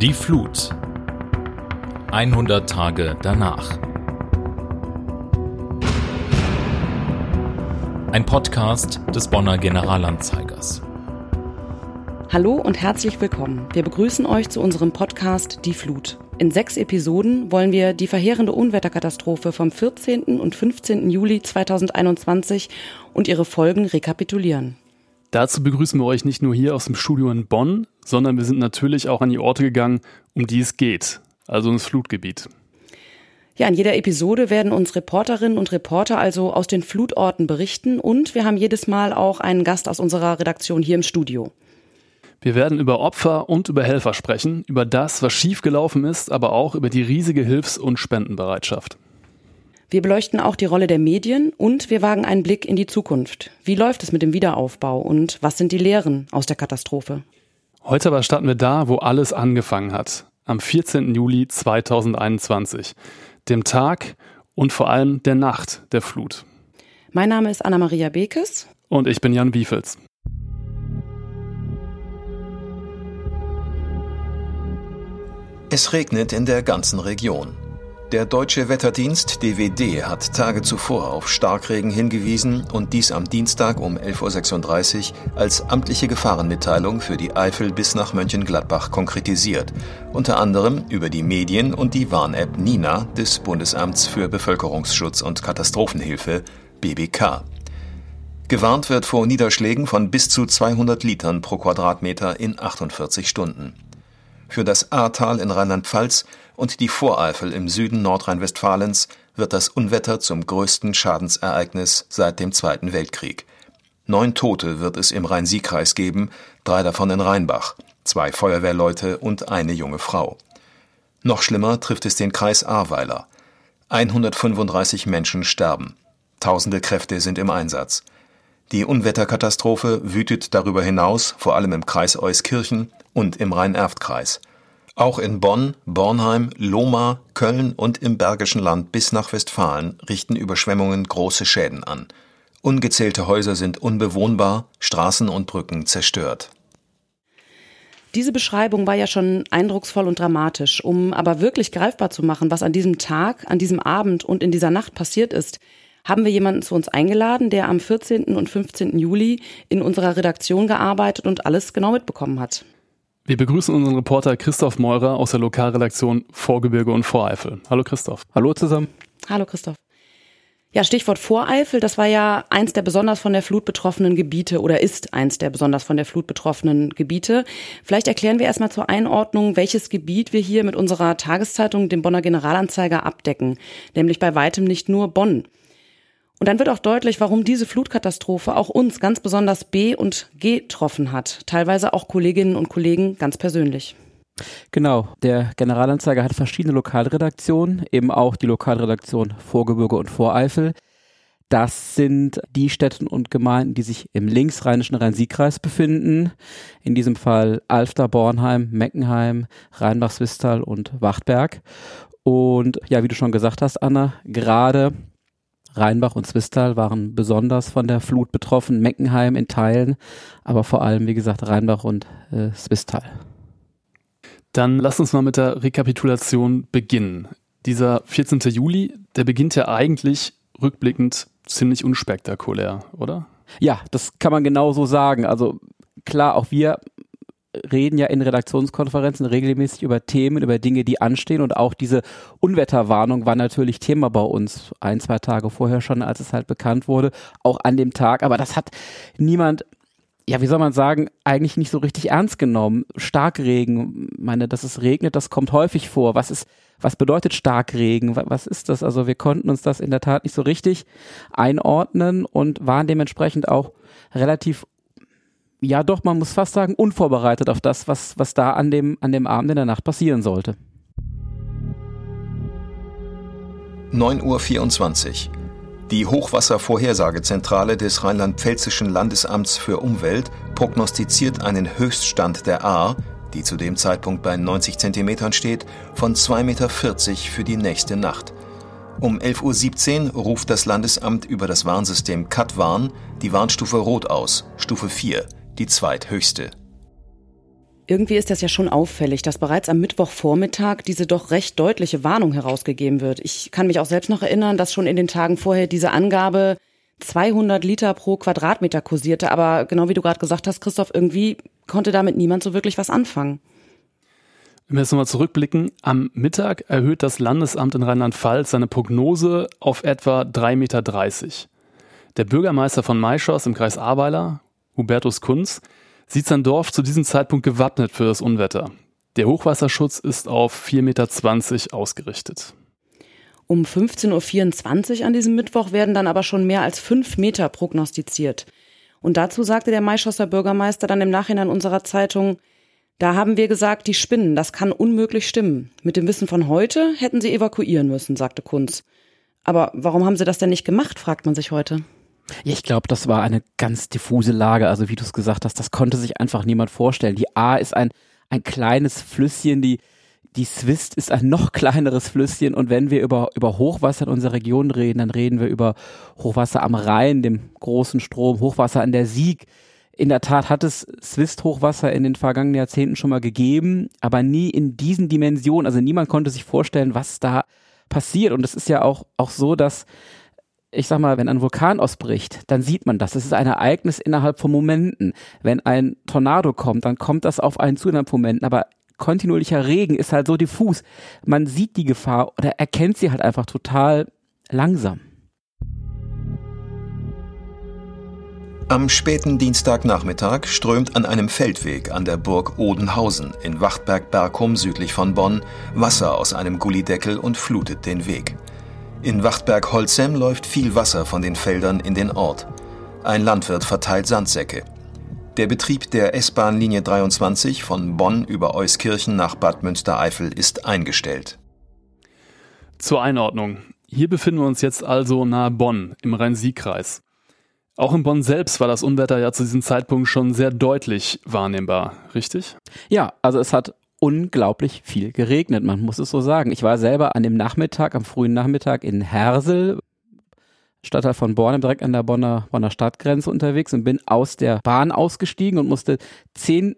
Die Flut. 100 Tage danach. Ein Podcast des Bonner Generalanzeigers. Hallo und herzlich willkommen. Wir begrüßen euch zu unserem Podcast Die Flut. In sechs Episoden wollen wir die verheerende Unwetterkatastrophe vom 14. und 15. Juli 2021 und ihre Folgen rekapitulieren. Dazu begrüßen wir euch nicht nur hier aus dem Studio in Bonn, sondern wir sind natürlich auch an die Orte gegangen, um die es geht, also ins Flutgebiet. Ja, in jeder Episode werden uns Reporterinnen und Reporter also aus den Flutorten berichten und wir haben jedes Mal auch einen Gast aus unserer Redaktion hier im Studio. Wir werden über Opfer und über Helfer sprechen, über das, was schiefgelaufen ist, aber auch über die riesige Hilfs- und Spendenbereitschaft. Wir beleuchten auch die Rolle der Medien und wir wagen einen Blick in die Zukunft. Wie läuft es mit dem Wiederaufbau und was sind die Lehren aus der Katastrophe? Heute aber starten wir da, wo alles angefangen hat. Am 14. Juli 2021. Dem Tag und vor allem der Nacht der Flut. Mein Name ist Anna-Maria Bekes. Und ich bin Jan Wiefels. Es regnet in der ganzen Region. Der deutsche Wetterdienst DWD hat Tage zuvor auf Starkregen hingewiesen und dies am Dienstag um 11.36 Uhr als amtliche Gefahrenmitteilung für die Eifel bis nach Mönchengladbach konkretisiert, unter anderem über die Medien und die Warn-App Nina des Bundesamts für Bevölkerungsschutz und Katastrophenhilfe BBK. Gewarnt wird vor Niederschlägen von bis zu 200 Litern pro Quadratmeter in 48 Stunden. Für das Ahrtal in Rheinland-Pfalz und die Voreifel im Süden Nordrhein-Westfalens wird das Unwetter zum größten Schadensereignis seit dem Zweiten Weltkrieg. Neun Tote wird es im Rhein-Sieg-Kreis geben, drei davon in Rheinbach, zwei Feuerwehrleute und eine junge Frau. Noch schlimmer trifft es den Kreis Ahrweiler. 135 Menschen sterben. Tausende Kräfte sind im Einsatz. Die Unwetterkatastrophe wütet darüber hinaus vor allem im Kreis Euskirchen und im Rhein-Erft-Kreis. Auch in Bonn, Bornheim, Lohmar, Köln und im Bergischen Land bis nach Westfalen richten Überschwemmungen große Schäden an. Ungezählte Häuser sind unbewohnbar, Straßen und Brücken zerstört. Diese Beschreibung war ja schon eindrucksvoll und dramatisch. Um aber wirklich greifbar zu machen, was an diesem Tag, an diesem Abend und in dieser Nacht passiert ist, haben wir jemanden zu uns eingeladen, der am 14. und 15. Juli in unserer Redaktion gearbeitet und alles genau mitbekommen hat. Wir begrüßen unseren Reporter Christoph Meurer aus der Lokalredaktion Vorgebirge und Voreifel. Hallo Christoph. Hallo zusammen. Hallo Christoph. Ja, Stichwort Voreifel, das war ja eins der besonders von der Flut betroffenen Gebiete oder ist eins der besonders von der Flut betroffenen Gebiete. Vielleicht erklären wir erstmal zur Einordnung, welches Gebiet wir hier mit unserer Tageszeitung, dem Bonner Generalanzeiger, abdecken. Nämlich bei weitem nicht nur Bonn. Und dann wird auch deutlich, warum diese Flutkatastrophe auch uns ganz besonders B und G getroffen hat. Teilweise auch Kolleginnen und Kollegen ganz persönlich. Genau, der Generalanzeiger hat verschiedene Lokalredaktionen, eben auch die Lokalredaktion Vorgebirge und Voreifel. Das sind die Städte und Gemeinden, die sich im linksrheinischen Rhein-Sieg-Kreis befinden. In diesem Fall Alfter, Bornheim, Meckenheim, Rheinbach-Swistal und Wachtberg. Und ja, wie du schon gesagt hast, Anna, gerade Rheinbach und Zwistal waren besonders von der Flut betroffen, Meckenheim in Teilen, aber vor allem, wie gesagt, Rheinbach und äh, Zwistal. Dann lass uns mal mit der Rekapitulation beginnen. Dieser 14. Juli, der beginnt ja eigentlich rückblickend ziemlich unspektakulär, oder? Ja, das kann man genau so sagen. Also klar, auch wir reden ja in Redaktionskonferenzen regelmäßig über Themen, über Dinge, die anstehen und auch diese Unwetterwarnung war natürlich Thema bei uns ein, zwei Tage vorher schon, als es halt bekannt wurde, auch an dem Tag, aber das hat niemand ja, wie soll man sagen, eigentlich nicht so richtig ernst genommen. Starkregen, meine, dass es regnet, das kommt häufig vor. Was ist, was bedeutet Starkregen? Was ist das? Also wir konnten uns das in der Tat nicht so richtig einordnen und waren dementsprechend auch relativ ja doch, man muss fast sagen, unvorbereitet auf das, was, was da an dem, an dem Abend in der Nacht passieren sollte. 9.24 Uhr. Die Hochwasservorhersagezentrale des Rheinland-Pfälzischen Landesamts für Umwelt prognostiziert einen Höchststand der Ahr, die zu dem Zeitpunkt bei 90 Zentimetern steht, von 2,40 Meter für die nächste Nacht. Um 11.17 Uhr ruft das Landesamt über das Warnsystem CAT-Warn die Warnstufe Rot aus, Stufe 4 die zweithöchste. Irgendwie ist das ja schon auffällig, dass bereits am Mittwochvormittag diese doch recht deutliche Warnung herausgegeben wird. Ich kann mich auch selbst noch erinnern, dass schon in den Tagen vorher diese Angabe 200 Liter pro Quadratmeter kursierte. Aber genau wie du gerade gesagt hast, Christoph, irgendwie konnte damit niemand so wirklich was anfangen. Wenn wir jetzt nochmal zurückblicken, am Mittag erhöht das Landesamt in Rheinland-Pfalz seine Prognose auf etwa 3,30 Meter. Der Bürgermeister von Maischoss im Kreis Ahrweiler, Hubertus Kunz, sieht sein Dorf zu diesem Zeitpunkt gewappnet für das Unwetter. Der Hochwasserschutz ist auf 4,20 Meter ausgerichtet. Um 15.24 Uhr an diesem Mittwoch werden dann aber schon mehr als fünf Meter prognostiziert. Und dazu sagte der Maischosser Bürgermeister dann im Nachhinein unserer Zeitung, da haben wir gesagt, die spinnen, das kann unmöglich stimmen. Mit dem Wissen von heute hätten sie evakuieren müssen, sagte Kunz. Aber warum haben sie das denn nicht gemacht, fragt man sich heute. Ich glaube, das war eine ganz diffuse Lage. Also wie du es gesagt hast, das konnte sich einfach niemand vorstellen. Die A ist ein, ein kleines Flüsschen, die, die Swist ist ein noch kleineres Flüsschen. Und wenn wir über, über Hochwasser in unserer Region reden, dann reden wir über Hochwasser am Rhein, dem großen Strom, Hochwasser an der Sieg. In der Tat hat es Swist-Hochwasser in den vergangenen Jahrzehnten schon mal gegeben, aber nie in diesen Dimensionen. Also niemand konnte sich vorstellen, was da passiert. Und es ist ja auch, auch so, dass ich sag mal, wenn ein Vulkan ausbricht, dann sieht man das. Es ist ein Ereignis innerhalb von Momenten. Wenn ein Tornado kommt, dann kommt das auf einen zu innerhalb Momenten. Aber kontinuierlicher Regen ist halt so diffus. Man sieht die Gefahr oder erkennt sie halt einfach total langsam. Am späten Dienstagnachmittag strömt an einem Feldweg an der Burg Odenhausen in Wachtberg-Bergum südlich von Bonn Wasser aus einem Gullideckel und flutet den Weg. In Wachtberg-Holzem läuft viel Wasser von den Feldern in den Ort. Ein Landwirt verteilt Sandsäcke. Der Betrieb der S-Bahn-Linie 23 von Bonn über Euskirchen nach Bad Münstereifel ist eingestellt. Zur Einordnung. Hier befinden wir uns jetzt also nahe Bonn im Rhein-Sieg-Kreis. Auch in Bonn selbst war das Unwetter ja zu diesem Zeitpunkt schon sehr deutlich wahrnehmbar, richtig? Ja, also es hat unglaublich viel geregnet, man muss es so sagen. Ich war selber an dem Nachmittag, am frühen Nachmittag in Hersel, Stadtteil von Born, direkt an der Bonner, Bonner Stadtgrenze unterwegs und bin aus der Bahn ausgestiegen und musste zehn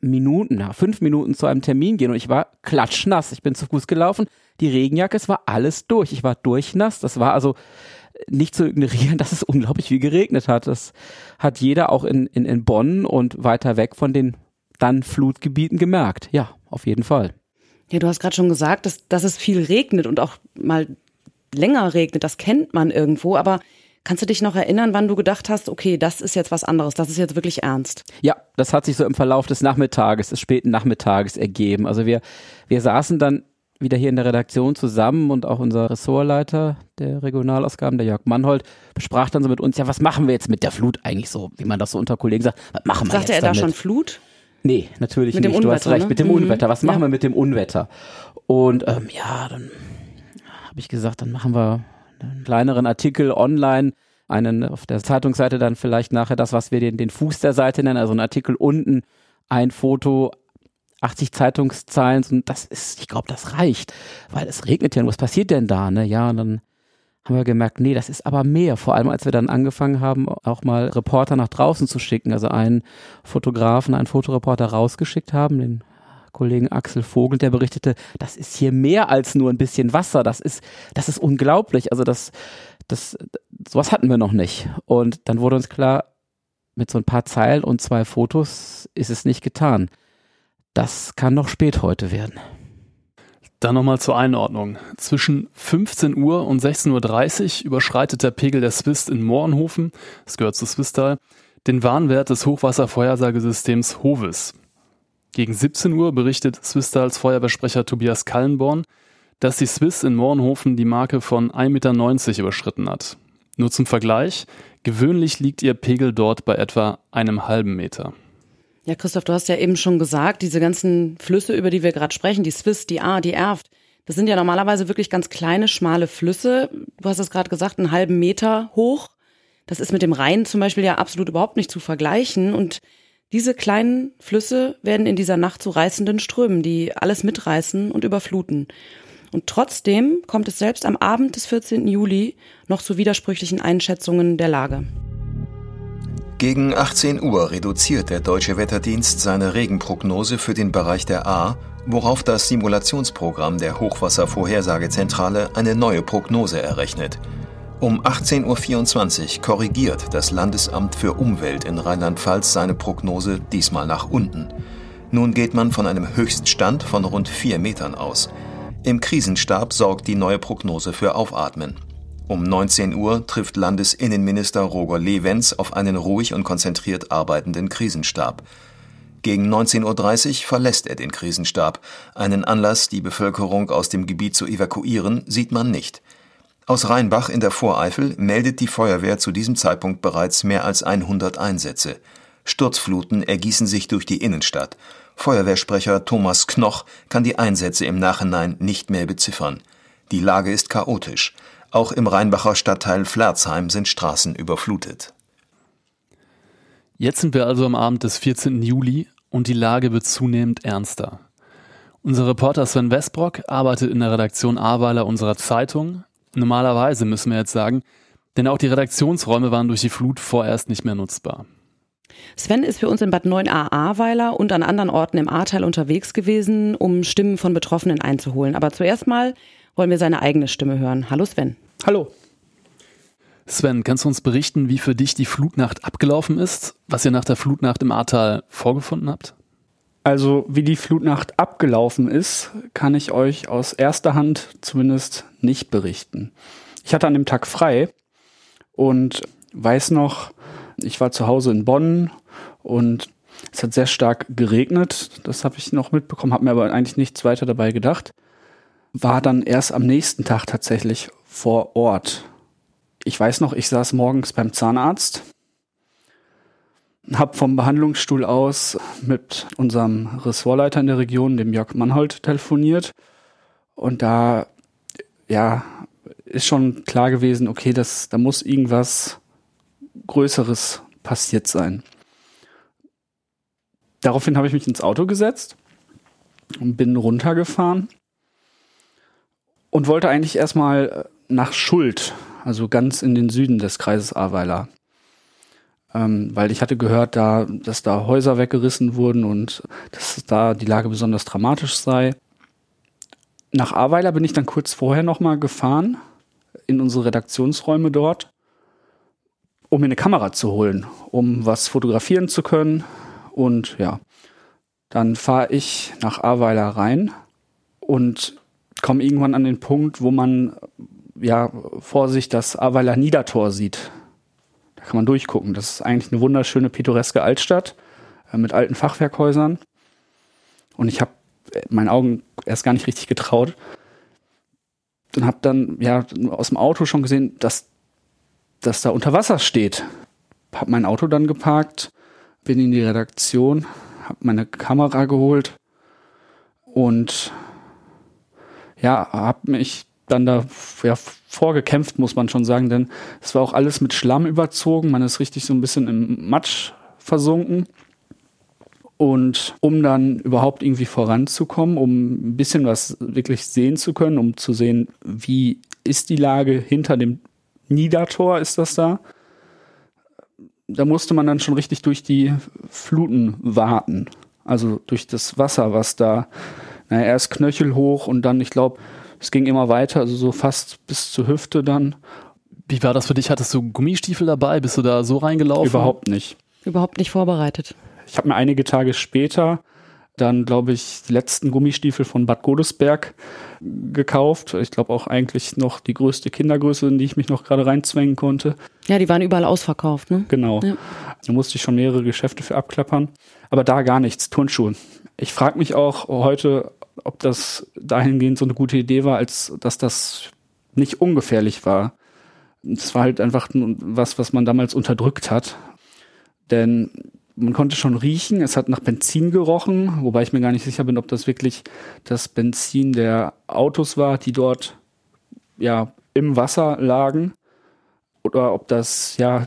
Minuten, na, fünf Minuten zu einem Termin gehen und ich war klatschnass. Ich bin zu Fuß gelaufen. Die Regenjacke, es war alles durch. Ich war durchnass. Das war also nicht zu ignorieren, dass es unglaublich viel geregnet hat. Das hat jeder auch in, in, in Bonn und weiter weg von den dann Flutgebieten gemerkt. Ja, auf jeden Fall. Ja, du hast gerade schon gesagt, dass, dass es viel regnet und auch mal länger regnet. Das kennt man irgendwo, aber Kannst du dich noch erinnern, wann du gedacht hast, okay, das ist jetzt was anderes, das ist jetzt wirklich ernst? Ja, das hat sich so im Verlauf des Nachmittages, des späten Nachmittages ergeben. Also wir, wir saßen dann wieder hier in der Redaktion zusammen und auch unser Ressortleiter der Regionalausgaben, der Jörg Mannhold, besprach dann so mit uns, ja, was machen wir jetzt mit der Flut eigentlich so, wie man das so unter Kollegen sagt, was machen wir Sagte jetzt er damit? da schon Flut? Nee, natürlich Mit dem nicht. du hast Unwetter, recht, ne? mit dem Mhm. Unwetter. Was machen Ja. wir mit dem Unwetter? Und ähm, ja, dann habe ich gesagt, dann machen wir einen kleineren Artikel online, einen auf der Zeitungsseite dann vielleicht nachher das, was wir den, den Fuß der Seite nennen, also ein Artikel unten, ein Foto, 80 Zeitungszeilen und das ist, ich glaube, das reicht, weil es regnet ja nur. Was passiert denn da, ne? Ja, und dann haben wir gemerkt, nee, das ist aber mehr. Vor allem, als wir dann angefangen haben, auch mal Reporter nach draußen zu schicken, also einen Fotografen, einen Fotoreporter rausgeschickt haben, den Kollegen Axel Vogel, der berichtete, das ist hier mehr als nur ein bisschen Wasser. Das ist, das ist unglaublich. Also das, das, sowas hatten wir noch nicht. Und dann wurde uns klar, mit so ein paar Zeilen und zwei Fotos ist es nicht getan. Das kann noch spät heute werden. Dann nochmal zur Einordnung. Zwischen 15 Uhr und 16.30 Uhr überschreitet der Pegel der Swist in Mohrenhofen, das gehört zu Swistal, den Warnwert des Hochwasservorhersagesystems HOVES. Gegen 17 Uhr berichtet Swistals Feuerwehrsprecher Tobias Kallenborn, dass die Swiss in Mohrenhofen die Marke von 1,90 Meter überschritten hat. Nur zum Vergleich, gewöhnlich liegt ihr Pegel dort bei etwa einem halben Meter. Ja, Christoph, du hast ja eben schon gesagt, diese ganzen Flüsse, über die wir gerade sprechen, die Swiss, die A, die Erft, das sind ja normalerweise wirklich ganz kleine, schmale Flüsse. Du hast es gerade gesagt, einen halben Meter hoch. Das ist mit dem Rhein zum Beispiel ja absolut überhaupt nicht zu vergleichen. Und diese kleinen Flüsse werden in dieser Nacht zu reißenden Strömen, die alles mitreißen und überfluten. Und trotzdem kommt es selbst am Abend des 14. Juli noch zu widersprüchlichen Einschätzungen der Lage. Gegen 18 Uhr reduziert der Deutsche Wetterdienst seine Regenprognose für den Bereich der A, worauf das Simulationsprogramm der Hochwasservorhersagezentrale eine neue Prognose errechnet. Um 18.24 Uhr korrigiert das Landesamt für Umwelt in Rheinland-Pfalz seine Prognose diesmal nach unten. Nun geht man von einem Höchststand von rund vier Metern aus. Im Krisenstab sorgt die neue Prognose für Aufatmen. Um 19 Uhr trifft Landesinnenminister Roger Lewenz auf einen ruhig und konzentriert arbeitenden Krisenstab. Gegen 19.30 Uhr verlässt er den Krisenstab. Einen Anlass, die Bevölkerung aus dem Gebiet zu evakuieren, sieht man nicht. Aus Rheinbach in der Voreifel meldet die Feuerwehr zu diesem Zeitpunkt bereits mehr als 100 Einsätze. Sturzfluten ergießen sich durch die Innenstadt. Feuerwehrsprecher Thomas Knoch kann die Einsätze im Nachhinein nicht mehr beziffern. Die Lage ist chaotisch. Auch im Rheinbacher Stadtteil Flerzheim sind Straßen überflutet. Jetzt sind wir also am Abend des 14. Juli und die Lage wird zunehmend ernster. Unser Reporter Sven Westbrock arbeitet in der Redaktion Ahrweiler unserer Zeitung. Normalerweise müssen wir jetzt sagen, denn auch die Redaktionsräume waren durch die Flut vorerst nicht mehr nutzbar. Sven ist für uns in Bad 9a Ahrweiler und an anderen Orten im Ahrtal unterwegs gewesen, um Stimmen von Betroffenen einzuholen. Aber zuerst mal wollen wir seine eigene Stimme hören. Hallo Sven. Hallo. Sven, kannst du uns berichten, wie für dich die Flutnacht abgelaufen ist, was ihr nach der Flutnacht im Ahrtal vorgefunden habt? Also, wie die Flutnacht abgelaufen ist, kann ich euch aus erster Hand zumindest nicht berichten. Ich hatte an dem Tag frei und weiß noch, ich war zu Hause in Bonn und es hat sehr stark geregnet. Das habe ich noch mitbekommen, habe mir aber eigentlich nichts weiter dabei gedacht. War dann erst am nächsten Tag tatsächlich vor Ort. Ich weiß noch, ich saß morgens beim Zahnarzt, habe vom Behandlungsstuhl aus mit unserem Ressortleiter in der Region, dem Jörg Mannhold, telefoniert. Und da, ja, ist schon klar gewesen, okay, das, da muss irgendwas Größeres passiert sein. Daraufhin habe ich mich ins Auto gesetzt und bin runtergefahren und wollte eigentlich erstmal nach Schuld, also ganz in den Süden des Kreises Ahrweiler. Ähm, weil ich hatte gehört, da, dass da Häuser weggerissen wurden und dass da die Lage besonders dramatisch sei. Nach Ahrweiler bin ich dann kurz vorher nochmal gefahren, in unsere Redaktionsräume dort um mir eine Kamera zu holen, um was fotografieren zu können. Und ja, dann fahre ich nach Ahrweiler rein und komme irgendwann an den Punkt, wo man ja vor sich das Ahrweiler Niedertor sieht. Da kann man durchgucken. Das ist eigentlich eine wunderschöne pittoreske Altstadt äh, mit alten Fachwerkhäusern. Und ich habe meinen Augen erst gar nicht richtig getraut. Und habe dann ja aus dem Auto schon gesehen, dass das da unter Wasser steht. Hab mein Auto dann geparkt, bin in die Redaktion, hab meine Kamera geholt und ja, hab mich dann da ja, vorgekämpft, muss man schon sagen, denn es war auch alles mit Schlamm überzogen. Man ist richtig so ein bisschen im Matsch versunken. Und um dann überhaupt irgendwie voranzukommen, um ein bisschen was wirklich sehen zu können, um zu sehen, wie ist die Lage hinter dem Niedertor ist das da. Da musste man dann schon richtig durch die Fluten warten. Also durch das Wasser, was da, naja, erst knöchelhoch und dann, ich glaube, es ging immer weiter, also so fast bis zur Hüfte dann. Wie war das für dich? Hattest du Gummistiefel dabei? Bist du da so reingelaufen? Überhaupt nicht. Überhaupt nicht vorbereitet. Ich habe mir einige Tage später dann, glaube ich, die letzten Gummistiefel von Bad Godesberg gekauft. Ich glaube auch eigentlich noch die größte Kindergröße, in die ich mich noch gerade reinzwängen konnte. Ja, die waren überall ausverkauft, ne? Genau. Ja. Da musste ich schon mehrere Geschäfte für abklappern. Aber da gar nichts, Turnschuhe. Ich frage mich auch heute, ob das dahingehend so eine gute Idee war, als dass das nicht ungefährlich war. Es war halt einfach was, was man damals unterdrückt hat. Denn man konnte schon riechen, es hat nach Benzin gerochen, wobei ich mir gar nicht sicher bin, ob das wirklich das Benzin der Autos war, die dort ja im Wasser lagen oder ob das ja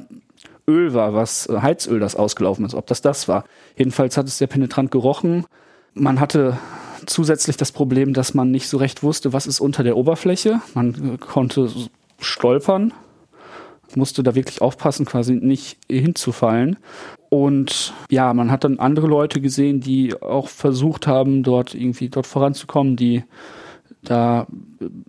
Öl war, was Heizöl, das ausgelaufen ist, ob das das war. Jedenfalls hat es sehr penetrant gerochen. Man hatte zusätzlich das Problem, dass man nicht so recht wusste, was ist unter der Oberfläche. Man konnte stolpern musste da wirklich aufpassen, quasi nicht hinzufallen. Und ja, man hat dann andere Leute gesehen, die auch versucht haben, dort irgendwie dort voranzukommen, die da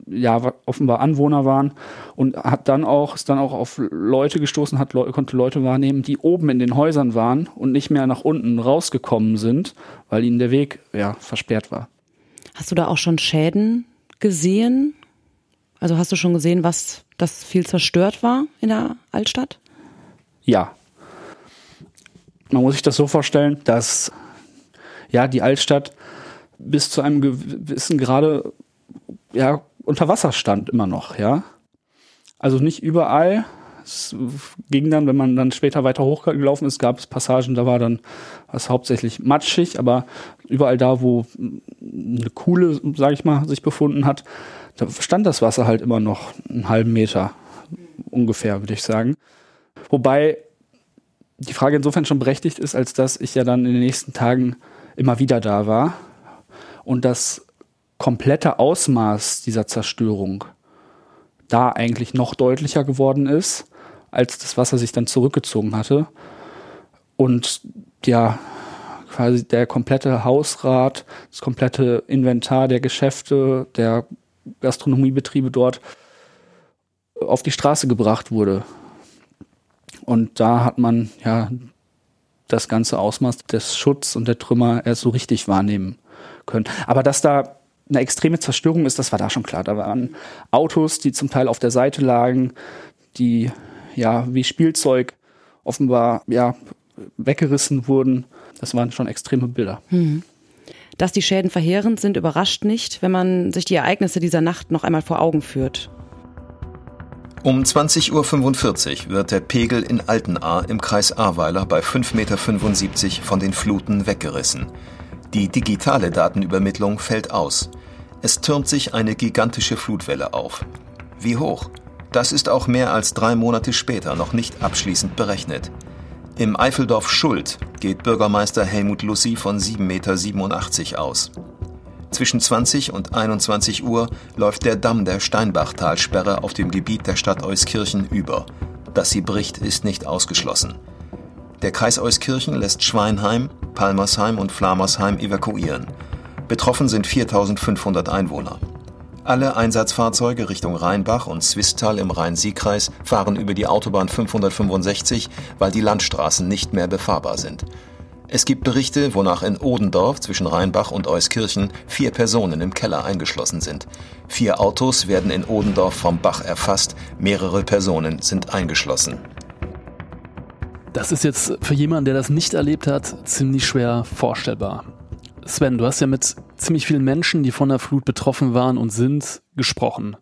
ja offenbar Anwohner waren und hat dann auch ist dann auch auf Leute gestoßen, hat konnte Leute wahrnehmen, die oben in den Häusern waren und nicht mehr nach unten rausgekommen sind, weil ihnen der Weg ja versperrt war. Hast du da auch schon Schäden gesehen? Also hast du schon gesehen, was das viel zerstört war in der Altstadt? Ja. Man muss sich das so vorstellen, dass ja die Altstadt bis zu einem gewissen Grade ja unter Wasser stand immer noch, ja. Also nicht überall. Es ging dann, wenn man dann später weiter hochgelaufen ist, gab es Passagen, da war dann was hauptsächlich matschig, aber überall da, wo eine Kuhle, sage ich mal, sich befunden hat, da stand das Wasser halt immer noch einen halben Meter ungefähr, würde ich sagen. Wobei die Frage insofern schon berechtigt ist, als dass ich ja dann in den nächsten Tagen immer wieder da war und das komplette Ausmaß dieser Zerstörung da eigentlich noch deutlicher geworden ist, als das Wasser sich dann zurückgezogen hatte. Und ja, quasi der komplette Hausrat, das komplette Inventar der Geschäfte, der Gastronomiebetriebe dort auf die Straße gebracht wurde. Und da hat man ja das ganze Ausmaß des Schutz und der Trümmer erst so richtig wahrnehmen können. Aber dass da eine extreme Zerstörung ist, das war da schon klar. Da waren Autos, die zum Teil auf der Seite lagen, die ja wie Spielzeug offenbar ja weggerissen wurden. Das waren schon extreme Bilder. Hm. Dass die Schäden verheerend sind, überrascht nicht, wenn man sich die Ereignisse dieser Nacht noch einmal vor Augen führt. Um 20.45 Uhr wird der Pegel in Altenahr im Kreis Ahrweiler bei 5,75 Meter von den Fluten weggerissen. Die digitale Datenübermittlung fällt aus. Es türmt sich eine gigantische Flutwelle auf. Wie hoch? Das ist auch mehr als drei Monate später noch nicht abschließend berechnet. Im Eifeldorf Schuld geht Bürgermeister Helmut Lussi von 7,87 Meter aus. Zwischen 20 und 21 Uhr läuft der Damm der Steinbachtalsperre auf dem Gebiet der Stadt Euskirchen über. Dass sie bricht, ist nicht ausgeschlossen. Der Kreis Euskirchen lässt Schweinheim, Palmersheim und Flamersheim evakuieren. Betroffen sind 4500 Einwohner. Alle Einsatzfahrzeuge Richtung Rheinbach und Zwistal im Rhein-Sieg-Kreis fahren über die Autobahn 565, weil die Landstraßen nicht mehr befahrbar sind. Es gibt Berichte, wonach in Odendorf zwischen Rheinbach und Euskirchen vier Personen im Keller eingeschlossen sind. Vier Autos werden in Odendorf vom Bach erfasst, mehrere Personen sind eingeschlossen. Das ist jetzt für jemanden, der das nicht erlebt hat, ziemlich schwer vorstellbar. Sven, du hast ja mit ziemlich vielen Menschen, die von der Flut betroffen waren und sind, gesprochen.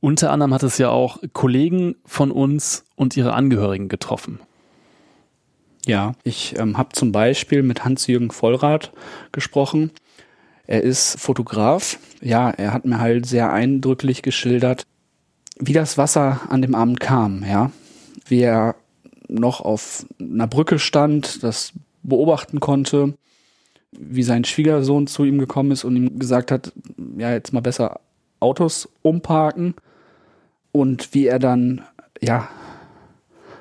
Unter anderem hat es ja auch Kollegen von uns und ihre Angehörigen getroffen. Ja, ich ähm, habe zum Beispiel mit Hans-Jürgen Vollrath gesprochen. Er ist Fotograf. Ja, er hat mir halt sehr eindrücklich geschildert, wie das Wasser an dem Abend kam, ja. Wie er noch auf einer Brücke stand, das beobachten konnte, wie sein Schwiegersohn zu ihm gekommen ist und ihm gesagt hat, ja, jetzt mal besser Autos umparken und wie er dann, ja,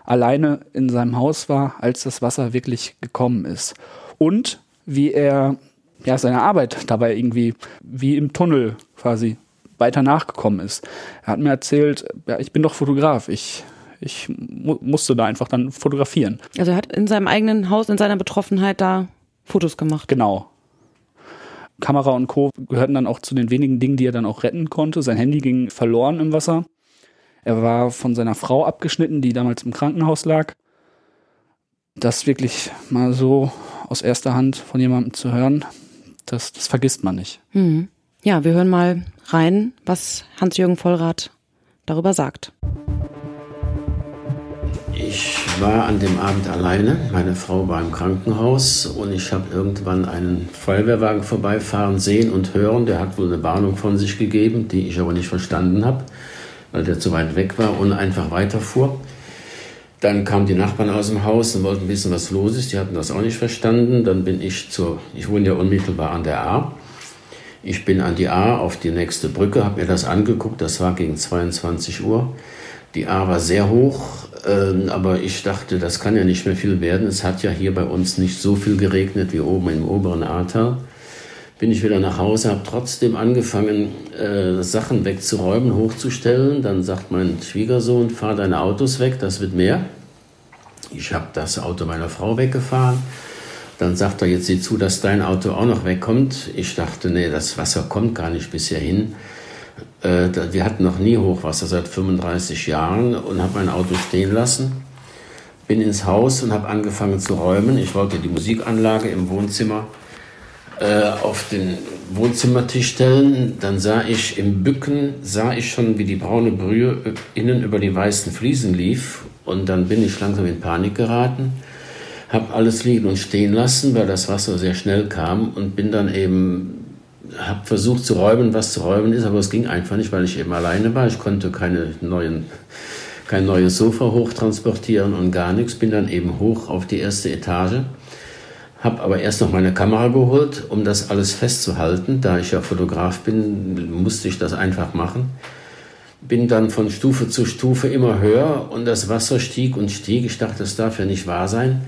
alleine in seinem Haus war, als das Wasser wirklich gekommen ist. Und wie er ja seine Arbeit dabei irgendwie wie im Tunnel quasi weiter nachgekommen ist. Er hat mir erzählt, ja, ich bin doch Fotograf, ich ich mu musste da einfach dann fotografieren. Also er hat in seinem eigenen Haus, in seiner Betroffenheit da Fotos gemacht. Genau. Kamera und Co. gehörten dann auch zu den wenigen Dingen, die er dann auch retten konnte. Sein Handy ging verloren im Wasser. Er war von seiner Frau abgeschnitten, die damals im Krankenhaus lag. Das wirklich mal so aus erster Hand von jemandem zu hören, das, das vergisst man nicht. Mhm. Ja, wir hören mal rein, was Hans-Jürgen Vollrath darüber sagt. Ich war an dem Abend alleine. Meine Frau war im Krankenhaus und ich habe irgendwann einen Feuerwehrwagen vorbeifahren sehen und hören. Der hat wohl eine Warnung von sich gegeben, die ich aber nicht verstanden habe weil der zu weit weg war und einfach weiterfuhr. Dann kamen die Nachbarn aus dem Haus und wollten wissen, was los ist. Die hatten das auch nicht verstanden. Dann bin ich zur, ich wohne ja unmittelbar an der A. Ich bin an die A auf die nächste Brücke, habe mir das angeguckt. Das war gegen 22 Uhr. Die A war sehr hoch, äh, aber ich dachte, das kann ja nicht mehr viel werden. Es hat ja hier bei uns nicht so viel geregnet wie oben im oberen Ahrtal. Bin ich wieder nach Hause, habe trotzdem angefangen, äh, Sachen wegzuräumen, hochzustellen. Dann sagt mein Schwiegersohn, fahr deine Autos weg, das wird mehr. Ich habe das Auto meiner Frau weggefahren. Dann sagt er, jetzt sieh zu, dass dein Auto auch noch wegkommt. Ich dachte, nee, das Wasser kommt gar nicht bisher hin. Äh, wir hatten noch nie Hochwasser seit 35 Jahren und habe mein Auto stehen lassen. Bin ins Haus und habe angefangen zu räumen. Ich wollte die Musikanlage im Wohnzimmer äh, auf den Wohnzimmertisch stellen. Dann sah ich im Bücken, sah ich schon, wie die braune Brühe innen über die weißen Fliesen lief. Und dann bin ich langsam in Panik geraten habe alles liegen und stehen lassen, weil das Wasser sehr schnell kam und bin dann eben, habe versucht zu räumen, was zu räumen ist, aber es ging einfach nicht, weil ich eben alleine war. Ich konnte keine neuen, kein neues Sofa hochtransportieren und gar nichts. Bin dann eben hoch auf die erste Etage, habe aber erst noch meine Kamera geholt, um das alles festzuhalten. Da ich ja Fotograf bin, musste ich das einfach machen bin dann von Stufe zu Stufe immer höher und das Wasser stieg und stieg. Ich dachte, das darf ja nicht wahr sein.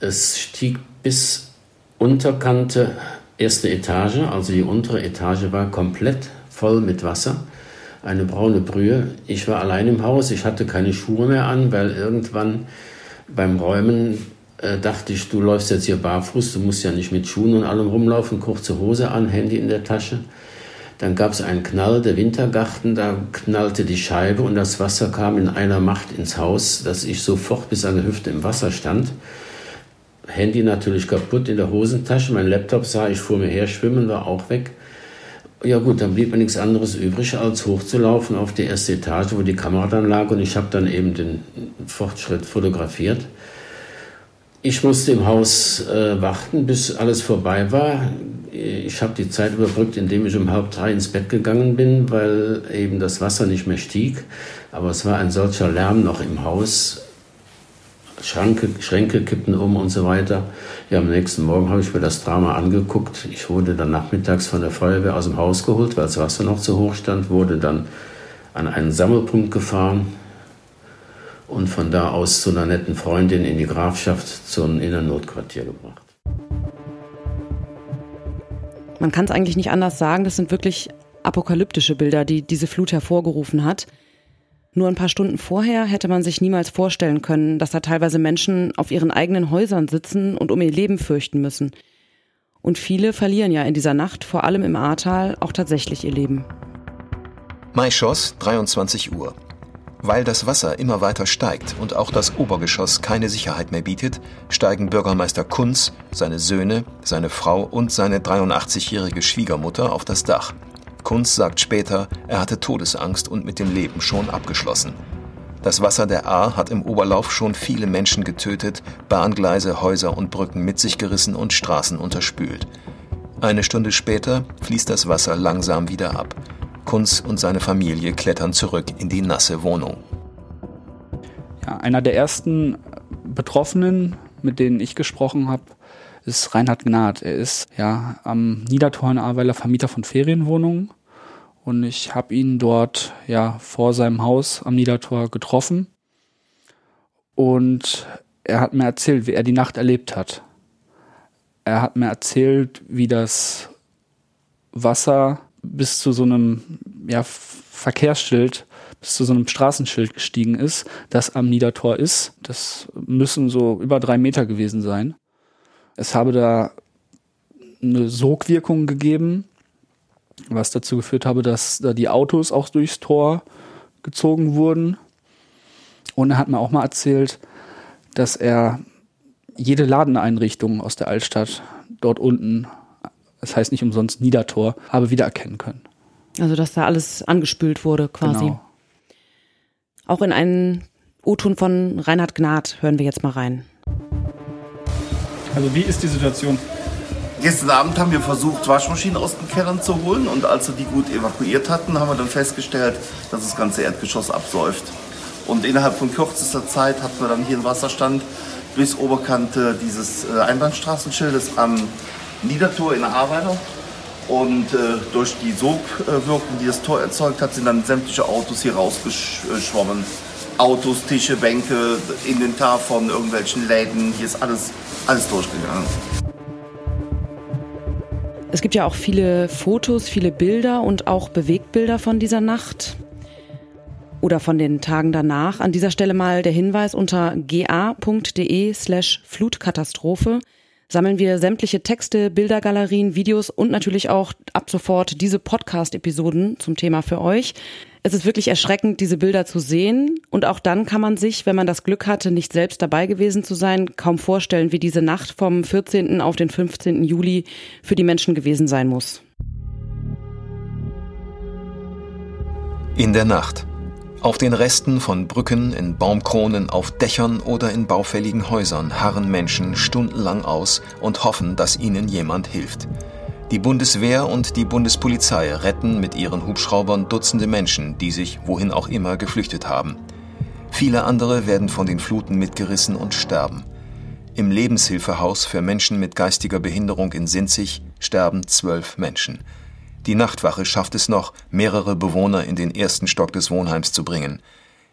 Es stieg bis Unterkante erste Etage, also die untere Etage war komplett voll mit Wasser, eine braune Brühe. Ich war allein im Haus, ich hatte keine Schuhe mehr an, weil irgendwann beim Räumen äh, dachte ich, du läufst jetzt hier barfuß, du musst ja nicht mit Schuhen und allem rumlaufen, kurze Hose an, Handy in der Tasche. Dann gab es einen Knall, der Wintergarten, da knallte die Scheibe und das Wasser kam in einer Macht ins Haus, dass ich sofort bis an die Hüfte im Wasser stand. Handy natürlich kaputt in der Hosentasche. Mein Laptop sah ich vor mir her schwimmen, war auch weg. Ja gut, dann blieb mir nichts anderes übrig, als hochzulaufen auf die erste Etage, wo die Kamera dann lag. Und ich habe dann eben den Fortschritt fotografiert. Ich musste im Haus äh, warten, bis alles vorbei war. Ich habe die Zeit überbrückt, indem ich um halb drei ins Bett gegangen bin, weil eben das Wasser nicht mehr stieg. Aber es war ein solcher Lärm noch im Haus. Schranke, Schränke kippten um und so weiter. Ja, am nächsten Morgen habe ich mir das Drama angeguckt. Ich wurde dann nachmittags von der Feuerwehr aus dem Haus geholt, weil das Wasser noch zu hoch stand, wurde dann an einen Sammelpunkt gefahren und von da aus zu einer netten Freundin in die Grafschaft zum Innernotquartier gebracht. Man kann es eigentlich nicht anders sagen, das sind wirklich apokalyptische Bilder, die diese Flut hervorgerufen hat. Nur ein paar Stunden vorher hätte man sich niemals vorstellen können, dass da teilweise Menschen auf ihren eigenen Häusern sitzen und um ihr Leben fürchten müssen. Und viele verlieren ja in dieser Nacht, vor allem im Ahrtal, auch tatsächlich ihr Leben. Maischoss, 23 Uhr. Weil das Wasser immer weiter steigt und auch das Obergeschoss keine Sicherheit mehr bietet, steigen Bürgermeister Kunz, seine Söhne, seine Frau und seine 83-jährige Schwiegermutter auf das Dach. Kunz sagt später, er hatte Todesangst und mit dem Leben schon abgeschlossen. Das Wasser der Ahr hat im Oberlauf schon viele Menschen getötet, Bahngleise, Häuser und Brücken mit sich gerissen und Straßen unterspült. Eine Stunde später fließt das Wasser langsam wieder ab. Kunz und seine Familie klettern zurück in die nasse Wohnung. Ja, einer der ersten Betroffenen, mit denen ich gesprochen habe, ist Reinhard Gnad. Er ist ja am Niedertor in Ahrweiler Vermieter von Ferienwohnungen und ich habe ihn dort ja vor seinem Haus am Niedertor getroffen. Und er hat mir erzählt, wie er die Nacht erlebt hat. Er hat mir erzählt, wie das Wasser bis zu so einem ja, Verkehrsschild, bis zu so einem Straßenschild gestiegen ist, das am Niedertor ist. Das müssen so über drei Meter gewesen sein. Es habe da eine Sogwirkung gegeben was dazu geführt habe, dass da die Autos auch durchs Tor gezogen wurden. Und er hat mir auch mal erzählt, dass er jede Ladeneinrichtung aus der Altstadt dort unten, das heißt nicht umsonst Niedertor, habe wiedererkennen können. Also dass da alles angespült wurde quasi. Genau. Auch in einen O-Ton von Reinhard Gnad hören wir jetzt mal rein. Also wie ist die Situation? Gestern Abend haben wir versucht, Waschmaschinen aus den Kellern zu holen und als wir die gut evakuiert hatten, haben wir dann festgestellt, dass das ganze Erdgeschoss absäuft. Und innerhalb von kürzester Zeit hatten wir dann hier einen Wasserstand bis Oberkante dieses äh, Einbahnstraßenschildes am Niedertor in Ahrweiler. Und äh, durch die Sogwirkung, die das Tor erzeugt hat, sind dann sämtliche Autos hier rausgeschwommen. Autos, Tische, Bänke, Inventar von irgendwelchen Läden. Hier ist alles, alles durchgegangen. Es gibt ja auch viele Fotos, viele Bilder und auch Bewegtbilder von dieser Nacht oder von den Tagen danach. An dieser Stelle mal der Hinweis unter ga.de slash Flutkatastrophe sammeln wir sämtliche Texte, Bildergalerien, Videos und natürlich auch ab sofort diese Podcast-Episoden zum Thema für euch. Es ist wirklich erschreckend, diese Bilder zu sehen. Und auch dann kann man sich, wenn man das Glück hatte, nicht selbst dabei gewesen zu sein, kaum vorstellen, wie diese Nacht vom 14. auf den 15. Juli für die Menschen gewesen sein muss. In der Nacht. Auf den Resten von Brücken, in Baumkronen, auf Dächern oder in baufälligen Häusern harren Menschen stundenlang aus und hoffen, dass ihnen jemand hilft. Die Bundeswehr und die Bundespolizei retten mit ihren Hubschraubern Dutzende Menschen, die sich wohin auch immer geflüchtet haben. Viele andere werden von den Fluten mitgerissen und sterben. Im Lebenshilfehaus für Menschen mit geistiger Behinderung in Sinzig sterben zwölf Menschen. Die Nachtwache schafft es noch, mehrere Bewohner in den ersten Stock des Wohnheims zu bringen.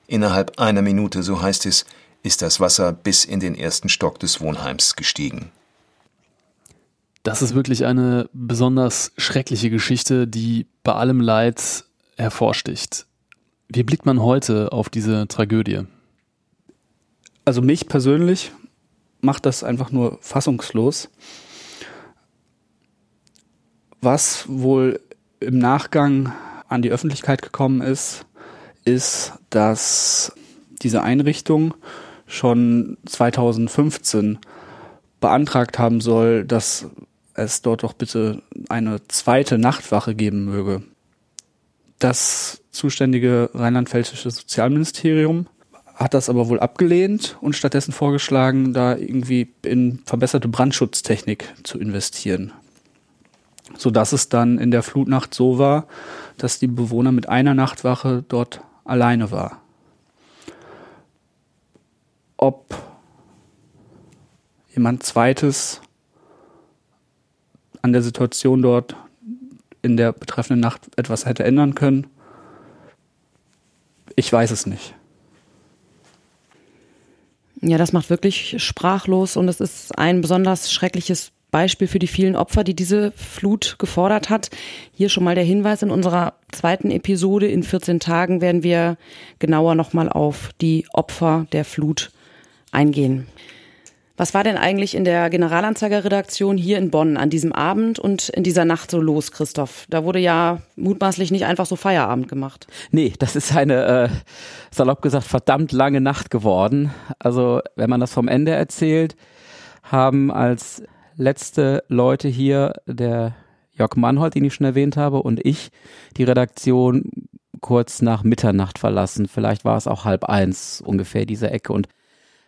Innerhalb einer Minute, so heißt es, ist das Wasser bis in den ersten Stock des Wohnheims gestiegen. Das ist wirklich eine besonders schreckliche Geschichte, die bei allem Leid hervorsticht. Wie blickt man heute auf diese Tragödie? Also mich persönlich macht das einfach nur fassungslos. Was wohl im Nachgang an die Öffentlichkeit gekommen ist, ist, dass diese Einrichtung schon 2015 beantragt haben soll, dass es dort doch bitte eine zweite Nachtwache geben möge. Das zuständige rheinland-pfälzische Sozialministerium hat das aber wohl abgelehnt und stattdessen vorgeschlagen, da irgendwie in verbesserte Brandschutztechnik zu investieren so dass es dann in der Flutnacht so war, dass die Bewohner mit einer Nachtwache dort alleine war. Ob jemand zweites an der Situation dort in der betreffenden Nacht etwas hätte ändern können, ich weiß es nicht. Ja, das macht wirklich sprachlos und es ist ein besonders schreckliches Beispiel für die vielen Opfer, die diese Flut gefordert hat. Hier schon mal der Hinweis in unserer zweiten Episode. In 14 Tagen werden wir genauer nochmal auf die Opfer der Flut eingehen. Was war denn eigentlich in der Generalanzeigerredaktion hier in Bonn an diesem Abend und in dieser Nacht so los, Christoph? Da wurde ja mutmaßlich nicht einfach so Feierabend gemacht. Nee, das ist eine, äh, salopp gesagt, verdammt lange Nacht geworden. Also, wenn man das vom Ende erzählt, haben als letzte Leute hier, der Jörg Mannhold, den ich schon erwähnt habe, und ich, die Redaktion kurz nach Mitternacht verlassen. Vielleicht war es auch halb eins ungefähr diese Ecke. Und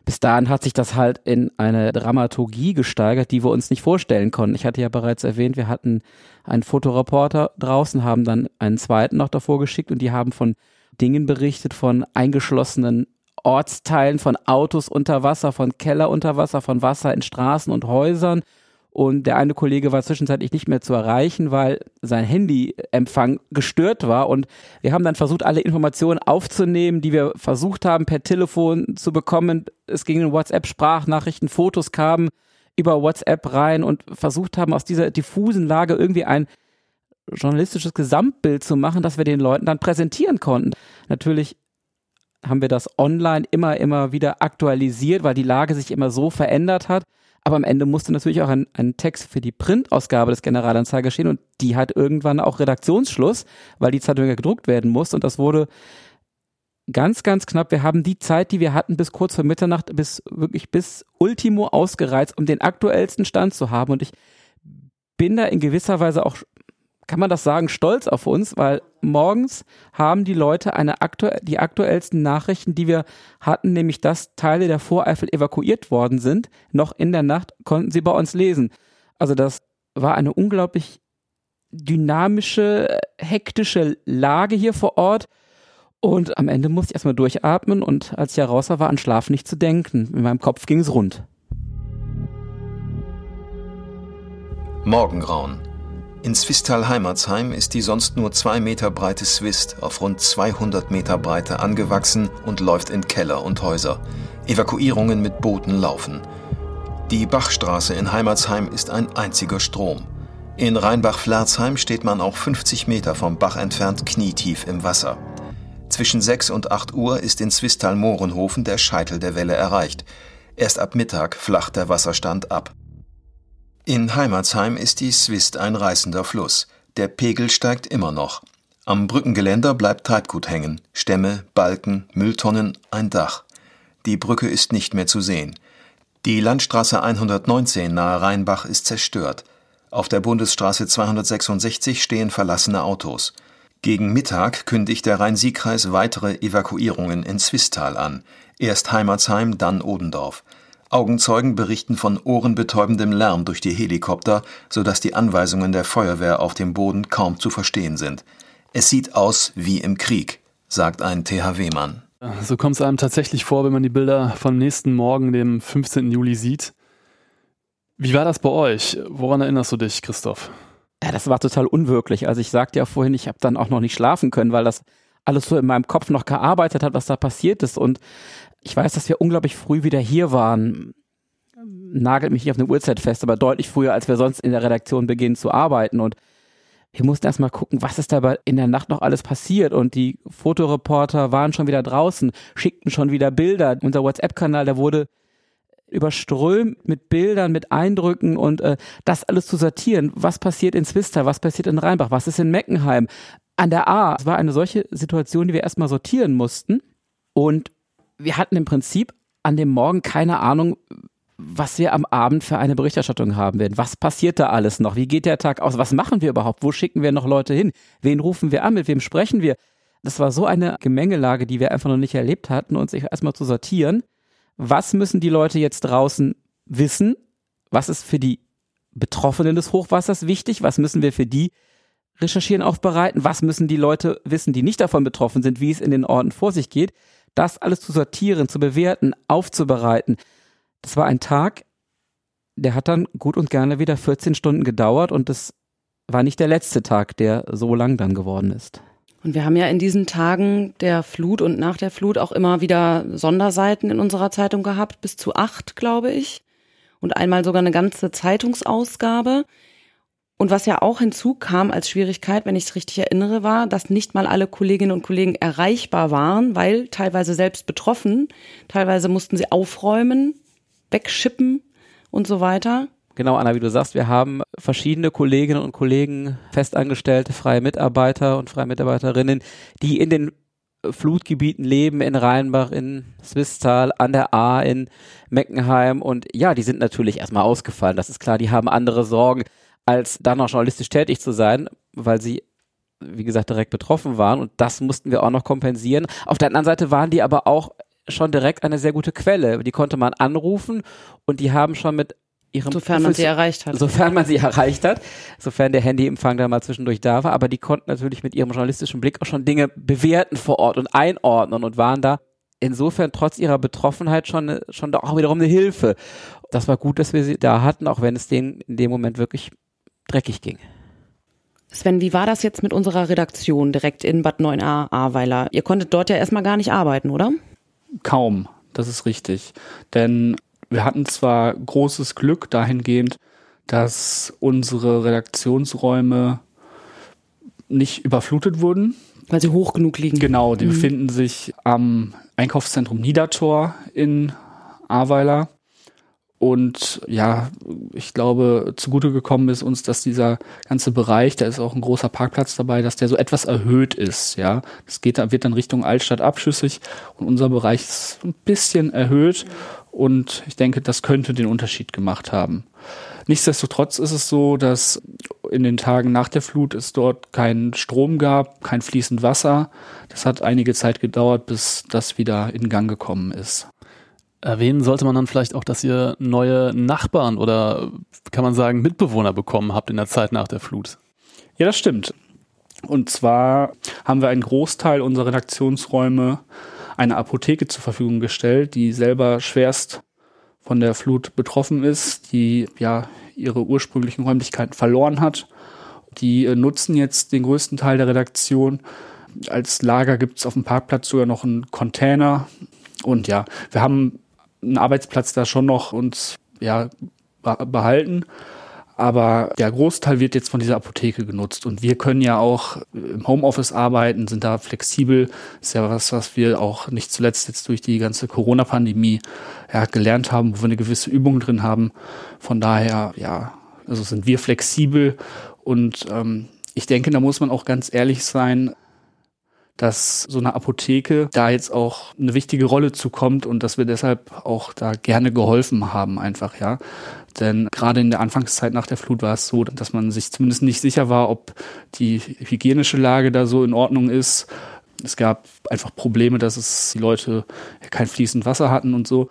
bis dahin hat sich das halt in eine Dramaturgie gesteigert, die wir uns nicht vorstellen konnten. Ich hatte ja bereits erwähnt, wir hatten einen Fotoreporter draußen, haben dann einen zweiten noch davor geschickt und die haben von Dingen berichtet, von eingeschlossenen Ortsteilen, von Autos unter Wasser, von Keller unter Wasser, von Wasser in Straßen und Häusern. Und der eine Kollege war zwischenzeitlich nicht mehr zu erreichen, weil sein Handyempfang gestört war. Und wir haben dann versucht, alle Informationen aufzunehmen, die wir versucht haben, per Telefon zu bekommen. Es gingen WhatsApp-Sprachnachrichten, Fotos kamen über WhatsApp rein und versucht haben, aus dieser diffusen Lage irgendwie ein journalistisches Gesamtbild zu machen, das wir den Leuten dann präsentieren konnten. Natürlich haben wir das online immer, immer wieder aktualisiert, weil die Lage sich immer so verändert hat. Aber am Ende musste natürlich auch ein, ein Text für die Printausgabe des Generalanzeigers stehen und die hat irgendwann auch Redaktionsschluss, weil die Zeitung ja gedruckt werden muss und das wurde ganz, ganz knapp. Wir haben die Zeit, die wir hatten, bis kurz vor Mitternacht, bis wirklich bis Ultimo ausgereizt, um den aktuellsten Stand zu haben. Und ich bin da in gewisser Weise auch kann man das sagen, stolz auf uns, weil morgens haben die Leute eine aktu die aktuellsten Nachrichten, die wir hatten, nämlich dass Teile der Voreifel evakuiert worden sind, noch in der Nacht konnten sie bei uns lesen. Also das war eine unglaublich dynamische, hektische Lage hier vor Ort. Und am Ende musste ich erstmal durchatmen und als ich heraus war, war an Schlaf nicht zu denken. In meinem Kopf ging es rund. Morgengrauen. In Swistal Heimatsheim ist die sonst nur zwei Meter breite Swist auf rund 200 Meter Breite angewachsen und läuft in Keller und Häuser. Evakuierungen mit Booten laufen. Die Bachstraße in Heimatsheim ist ein einziger Strom. In Rheinbach-Flerzheim steht man auch 50 Meter vom Bach entfernt knietief im Wasser. Zwischen 6 und 8 Uhr ist in Zwistal-Mohrenhofen der Scheitel der Welle erreicht. Erst ab Mittag flacht der Wasserstand ab. In Heimatsheim ist die Swist ein reißender Fluss. Der Pegel steigt immer noch. Am Brückengeländer bleibt Treibgut hängen. Stämme, Balken, Mülltonnen, ein Dach. Die Brücke ist nicht mehr zu sehen. Die Landstraße 119 nahe Rheinbach ist zerstört. Auf der Bundesstraße 266 stehen verlassene Autos. Gegen Mittag kündigt der Rhein-Sieg-Kreis weitere Evakuierungen in Zwistal an. Erst Heimatsheim, dann Odendorf. Augenzeugen berichten von ohrenbetäubendem Lärm durch die Helikopter, sodass die Anweisungen der Feuerwehr auf dem Boden kaum zu verstehen sind. Es sieht aus wie im Krieg, sagt ein THW-Mann. So kommt es einem tatsächlich vor, wenn man die Bilder vom nächsten Morgen, dem 15. Juli, sieht. Wie war das bei euch? Woran erinnerst du dich, Christoph? Ja, das war total unwirklich. Also ich sagte ja vorhin, ich habe dann auch noch nicht schlafen können, weil das alles so in meinem Kopf noch gearbeitet hat, was da passiert ist. Und ich weiß, dass wir unglaublich früh wieder hier waren. Nagelt mich nicht auf eine Uhrzeit fest, aber deutlich früher, als wir sonst in der Redaktion beginnen zu arbeiten. Und wir mussten erstmal gucken, was ist dabei in der Nacht noch alles passiert. Und die Fotoreporter waren schon wieder draußen, schickten schon wieder Bilder. Unser WhatsApp-Kanal, der wurde überströmt mit Bildern, mit Eindrücken und äh, das alles zu sortieren. Was passiert in Zwister? Was passiert in Rheinbach? Was ist in Meckenheim? An der A. Es war eine solche Situation, die wir erstmal sortieren mussten. Und wir hatten im Prinzip an dem Morgen keine Ahnung, was wir am Abend für eine Berichterstattung haben werden. Was passiert da alles noch? Wie geht der Tag aus? Was machen wir überhaupt? Wo schicken wir noch Leute hin? Wen rufen wir an? Mit wem sprechen wir? Das war so eine Gemengelage, die wir einfach noch nicht erlebt hatten, uns erstmal zu sortieren. Was müssen die Leute jetzt draußen wissen? Was ist für die Betroffenen des Hochwassers wichtig? Was müssen wir für die recherchieren, aufbereiten? Was müssen die Leute wissen, die nicht davon betroffen sind, wie es in den Orten vor sich geht? Das alles zu sortieren, zu bewerten, aufzubereiten das war ein Tag, der hat dann gut und gerne wieder 14 Stunden gedauert und das war nicht der letzte Tag, der so lang dann geworden ist. Und wir haben ja in diesen Tagen der Flut und nach der Flut auch immer wieder Sonderseiten in unserer Zeitung gehabt, bis zu acht, glaube ich. Und einmal sogar eine ganze Zeitungsausgabe. Und was ja auch hinzukam als Schwierigkeit, wenn ich es richtig erinnere, war, dass nicht mal alle Kolleginnen und Kollegen erreichbar waren, weil teilweise selbst betroffen, teilweise mussten sie aufräumen, wegschippen und so weiter. Genau, Anna, wie du sagst, wir haben verschiedene Kolleginnen und Kollegen, festangestellte, freie Mitarbeiter und freie Mitarbeiterinnen, die in den Flutgebieten leben, in Rheinbach, in Swisttal, an der A, in Meckenheim. Und ja, die sind natürlich erstmal ausgefallen, das ist klar, die haben andere Sorgen, als dann noch journalistisch tätig zu sein, weil sie wie gesagt, direkt betroffen waren und das mussten wir auch noch kompensieren. Auf der anderen Seite waren die aber auch schon direkt eine sehr gute Quelle. Die konnte man anrufen und die haben schon mit ihrem Sofern man sie erreicht hat. Sofern man sie erreicht hat, sofern der Handyempfang da mal zwischendurch da war, aber die konnten natürlich mit ihrem journalistischen Blick auch schon Dinge bewerten vor Ort und einordnen und waren da insofern trotz ihrer Betroffenheit schon, schon auch wiederum eine Hilfe. Das war gut, dass wir sie da hatten, auch wenn es denen in dem Moment wirklich dreckig ging. Sven, wie war das jetzt mit unserer Redaktion direkt in Bad 9a Ahrweiler? Ihr konntet dort ja erstmal gar nicht arbeiten, oder? Kaum, das ist richtig. Denn wir hatten zwar großes Glück dahingehend, dass unsere Redaktionsräume nicht überflutet wurden. Weil sie hoch genug liegen. Genau, die mhm. befinden sich am Einkaufszentrum Niedertor in Ahrweiler. Und ja, ich glaube, zugute gekommen ist uns, dass dieser ganze Bereich, da ist auch ein großer Parkplatz dabei, dass der so etwas erhöht ist. Ja, das geht, wird dann Richtung Altstadt abschüssig und unser Bereich ist ein bisschen erhöht. Und ich denke, das könnte den Unterschied gemacht haben. Nichtsdestotrotz ist es so, dass in den Tagen nach der Flut es dort keinen Strom gab, kein fließend Wasser. Das hat einige Zeit gedauert, bis das wieder in Gang gekommen ist. Erwähnen sollte man dann vielleicht auch, dass ihr neue Nachbarn oder kann man sagen Mitbewohner bekommen habt in der Zeit nach der Flut. Ja, das stimmt. Und zwar haben wir einen Großteil unserer Redaktionsräume einer Apotheke zur Verfügung gestellt, die selber schwerst von der Flut betroffen ist, die ja ihre ursprünglichen Räumlichkeiten verloren hat Die äh, nutzen jetzt den größten Teil der Redaktion. Als Lager gibt es auf dem Parkplatz sogar noch einen Container. Und ja, wir haben einen Arbeitsplatz da schon noch uns ja, behalten. Aber der Großteil wird jetzt von dieser Apotheke genutzt. Und wir können ja auch im Homeoffice arbeiten, sind da flexibel. ist ja was, was wir auch nicht zuletzt jetzt durch die ganze Corona-Pandemie ja, gelernt haben, wo wir eine gewisse Übung drin haben. Von daher, ja, also sind wir flexibel. Und ähm, ich denke, da muss man auch ganz ehrlich sein, dass so eine Apotheke da jetzt auch eine wichtige Rolle zukommt und dass wir deshalb auch da gerne geholfen haben einfach, ja. Denn gerade in der Anfangszeit nach der Flut war es so, dass man sich zumindest nicht sicher war, ob die hygienische Lage da so in Ordnung ist. Es gab einfach Probleme, dass es die Leute kein fließend Wasser hatten und so.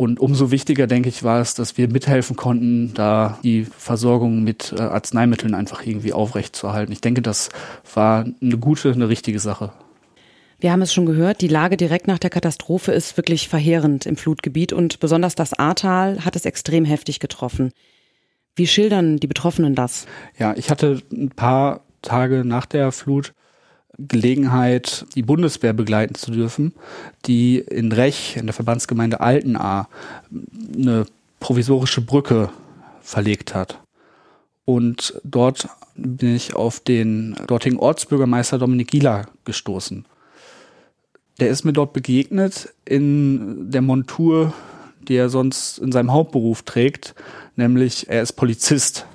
Und umso wichtiger, denke ich, war es, dass wir mithelfen konnten, da die Versorgung mit äh, Arzneimitteln einfach irgendwie aufrechtzuerhalten. Ich denke, das war eine gute, eine richtige Sache. Wir haben es schon gehört, die Lage direkt nach der Katastrophe ist wirklich verheerend im Flutgebiet und besonders das Ahrtal hat es extrem heftig getroffen. Wie schildern die Betroffenen das? Ja, ich hatte ein paar Tage nach der Flut Gelegenheit, die Bundeswehr begleiten zu dürfen, die in Rech, in der Verbandsgemeinde Altenahr, eine provisorische Brücke verlegt hat. Und dort bin ich auf den dortigen Ortsbürgermeister Dominik Gieler gestoßen. Der ist mir dort begegnet in der Montur, die er sonst in seinem Hauptberuf trägt, nämlich er ist Polizist.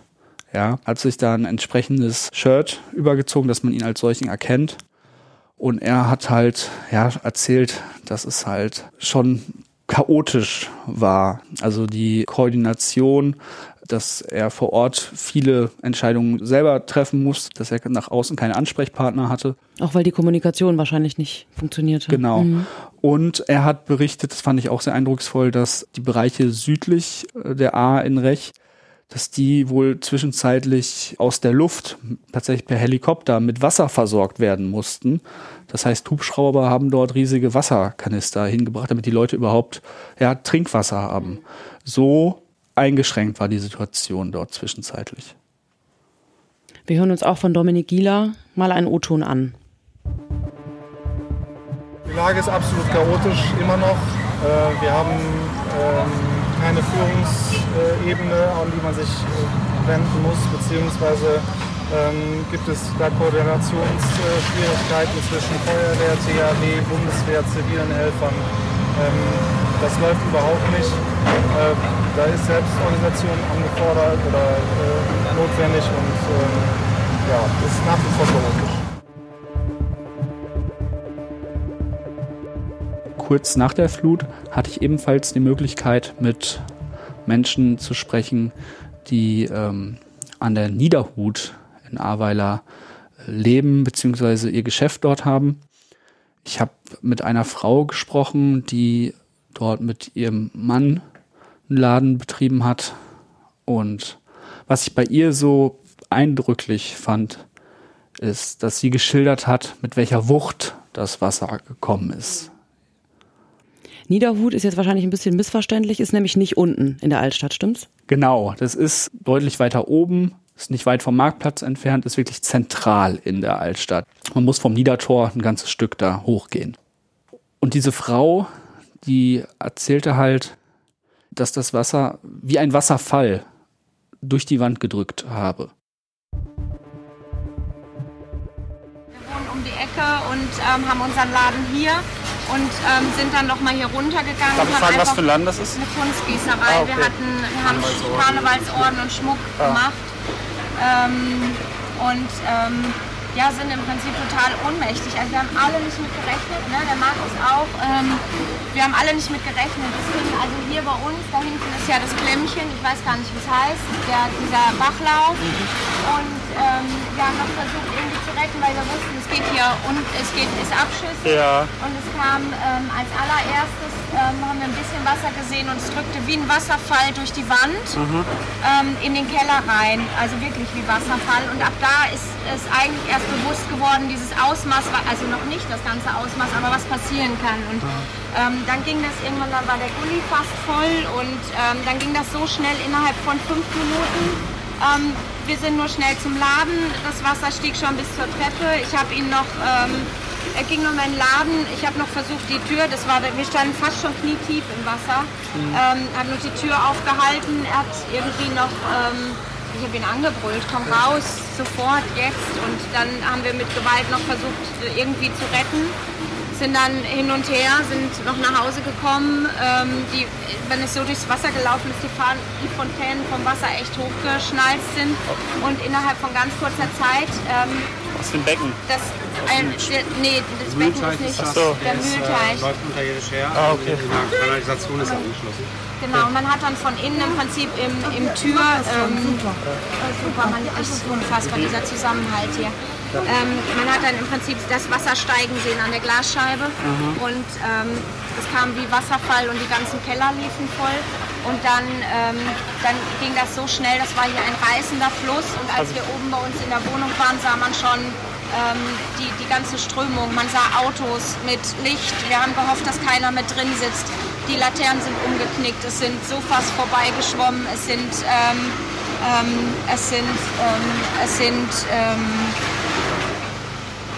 Ja, hat sich da ein entsprechendes Shirt übergezogen, dass man ihn als solchen erkennt. Und er hat halt, ja, erzählt, dass es halt schon chaotisch war. Also die Koordination dass er vor Ort viele Entscheidungen selber treffen muss, dass er nach außen keine Ansprechpartner hatte. Auch weil die Kommunikation wahrscheinlich nicht funktionierte. Genau. Mhm. Und er hat berichtet, das fand ich auch sehr eindrucksvoll, dass die Bereiche südlich äh, der A in Rech dass die wohl zwischenzeitlich aus der Luft tatsächlich per Helikopter mit Wasser versorgt werden mussten. Das heißt, Hubschrauber haben dort riesige Wasserkanister hingebracht, damit die Leute überhaupt ja, Trinkwasser haben. So eingeschränkt war die Situation dort zwischenzeitlich. Wir hören uns auch von Dominik Gieler mal einen O-Ton an. Die Lage ist absolut chaotisch, immer noch. Äh, wir haben ähm, keine Führungsebene, an die man sich äh, wenden muss, beziehungsweise ähm, gibt es da Koordinationsschwierigkeiten zwischen Feuerwehr, THW, Bundeswehr, zivilen Helfern. Ähm, das läuft überhaupt nicht. Äh, da ist Selbstorganisation angefordert oder äh, notwendig und äh, ja, ist nach wie vor chaotisch. Kurz nach der Flut hatte ich ebenfalls die Möglichkeit, mit Menschen zu sprechen, die ähm, an der Niederhut in Ahrweiler leben bzw. ihr Geschäft dort haben. Ich habe mit einer Frau gesprochen, die dort mit ihrem Mann einen Laden betrieben hat. Und was ich bei ihr so eindrücklich fand, ist, dass sie geschildert hat, mit welcher Wucht das Wasser gekommen ist. Niederhut ist jetzt wahrscheinlich ein bisschen missverständlich, ist nämlich nicht unten in der Altstadt, stimmt's? Genau, das ist deutlich weiter oben, ist nicht weit vom Marktplatz entfernt, ist wirklich zentral in der Altstadt. Man muss vom Niedertor ein ganzes Stück da hochgehen. Und diese Frau die erzählte halt, dass das Wasser wie ein Wasserfall durch die Wand gedrückt habe. Wir wohnen um die Ecke und ähm, haben unseren Laden hier und ähm, sind dann noch mal hier runtergegangen. Darf ich fragen, was für ein Laden das ist? Eine Kunstgießerei. Ah, okay. Wir hatten, wir haben Karnevalsorden und Schmuck ah. gemacht. Ähm, und ähm, ja, sind im Prinzip total ohnmächtig. Also wir haben alle nicht mit gerechnet, ne? der Markus auch. Ähm, wir haben alle nicht mit gerechnet. Deswegen, also hier bei uns, da hinten ist ja das Klemmchen, ich weiß gar nicht, wie es heißt, der, dieser Bachlauf. Und ähm, wir haben noch versucht irgendwie zu retten, weil wir wussten, es geht hier und es geht, ist Abschiss. Ja. Und es kam ähm, als allererstes, ähm, haben wir ein bisschen Wasser gesehen und es drückte wie ein Wasserfall durch die Wand mhm. ähm, in den Keller rein. Also wirklich wie Wasserfall. Und ab da ist es eigentlich erst bewusst geworden, dieses Ausmaß, also noch nicht das ganze Ausmaß, aber was passieren kann. Und ähm, dann ging das irgendwann, dann war der Gully fast voll und ähm, dann ging das so schnell innerhalb von fünf Minuten. Wir sind nur schnell zum Laden. Das Wasser stieg schon bis zur Treppe. Ich habe ihn noch, ähm, er ging noch in den Laden. Ich habe noch versucht, die Tür, das war, wir standen fast schon knietief im Wasser, mhm. ähm, habe noch die Tür aufgehalten. Er hat irgendwie noch, ähm, ich habe ihn angebrüllt, komm raus, sofort, jetzt. Und dann haben wir mit Gewalt noch versucht, irgendwie zu retten sind dann hin und her, sind noch nach Hause gekommen. Ähm, die, wenn es so durchs Wasser gelaufen ist, die, Fahnen, die Fontänen vom Wasser echt hochgeschnallt sind und innerhalb von ganz kurzer Zeit. Ähm, Was für ein Becken? Das, ein, der, nee, das Becken ist nicht ist so. der Mühlteich. läuft unterirdisch her. Ah, okay. Die Kanalisation ist angeschlossen. Genau, man hat dann von innen im Prinzip im, im Tür. Ähm, super. super, man ist unfassbar, dieser Zusammenhalt hier. Ähm, man hat dann im Prinzip das Wasser steigen sehen an der Glasscheibe mhm. und ähm, es kam wie Wasserfall und die ganzen Keller liefen voll. Und dann, ähm, dann ging das so schnell, das war hier ein reißender Fluss und als wir oben bei uns in der Wohnung waren, sah man schon ähm, die, die ganze Strömung. Man sah Autos mit Licht. Wir haben gehofft, dass keiner mit drin sitzt. Die Laternen sind umgeknickt, es sind Sofas vorbeigeschwommen, es sind, ähm, ähm, es sind, ähm, es sind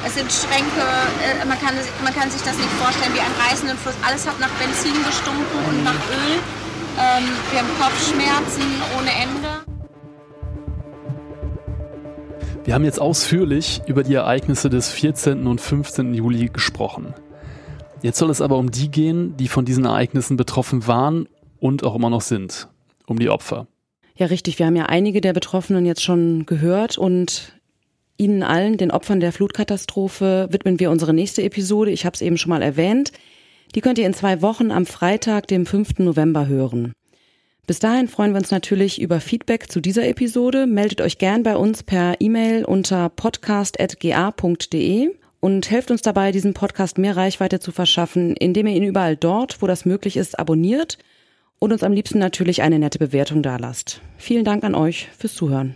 es sind Schränke, äh, man, kann, man kann sich das nicht vorstellen wie ein reißenden Fluss. Alles hat nach Benzin gestunken und nach Öl. Ähm, wir haben Kopfschmerzen ohne Ende. Wir haben jetzt ausführlich über die Ereignisse des 14. und 15. Juli gesprochen. Jetzt soll es aber um die gehen, die von diesen Ereignissen betroffen waren und auch immer noch sind. Um die Opfer. Ja, richtig. Wir haben ja einige der Betroffenen jetzt schon gehört und Ihnen allen, den Opfern der Flutkatastrophe, widmen wir unsere nächste Episode. Ich habe es eben schon mal erwähnt. Die könnt ihr in zwei Wochen am Freitag, dem 5. November hören. Bis dahin freuen wir uns natürlich über Feedback zu dieser Episode. Meldet euch gern bei uns per E-Mail unter podcast.ga.de und helft uns dabei, diesem Podcast mehr Reichweite zu verschaffen, indem ihr ihn überall dort, wo das möglich ist, abonniert und uns am liebsten natürlich eine nette Bewertung dalasst. Vielen Dank an euch fürs Zuhören.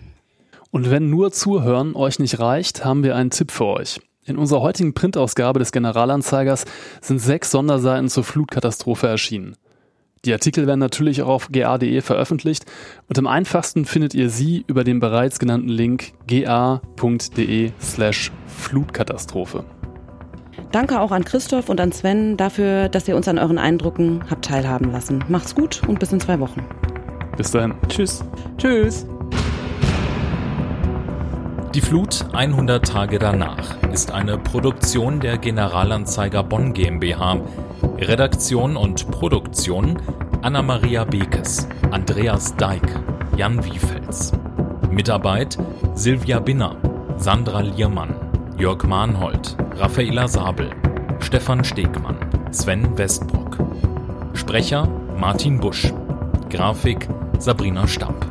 Und wenn nur Zuhören euch nicht reicht, haben wir einen Tipp für euch. In unserer heutigen Printausgabe des Generalanzeigers sind sechs Sonderseiten zur Flutkatastrophe erschienen. Die Artikel werden natürlich auch auf ga.de veröffentlicht und am einfachsten findet ihr sie über den bereits genannten Link ga.de slash Flutkatastrophe. Danke auch an Christoph und an Sven dafür, dass ihr uns an euren Eindrücken habt teilhaben lassen. Macht's gut und bis in zwei Wochen. Bis dahin. Tschüss. Tschüss. Die Flut 100 Tage danach ist eine Produktion der Generalanzeiger Bonn GmbH. Redaktion und Produktion Anna-Maria Bekes, Andreas Deik, Jan Wiefels. Mitarbeit Silvia Binner, Sandra Liermann, Jörg Mahnhold, Raffaela Sabel, Stefan Stegmann, Sven Westbrock. Sprecher Martin Busch. Grafik Sabrina Stamp.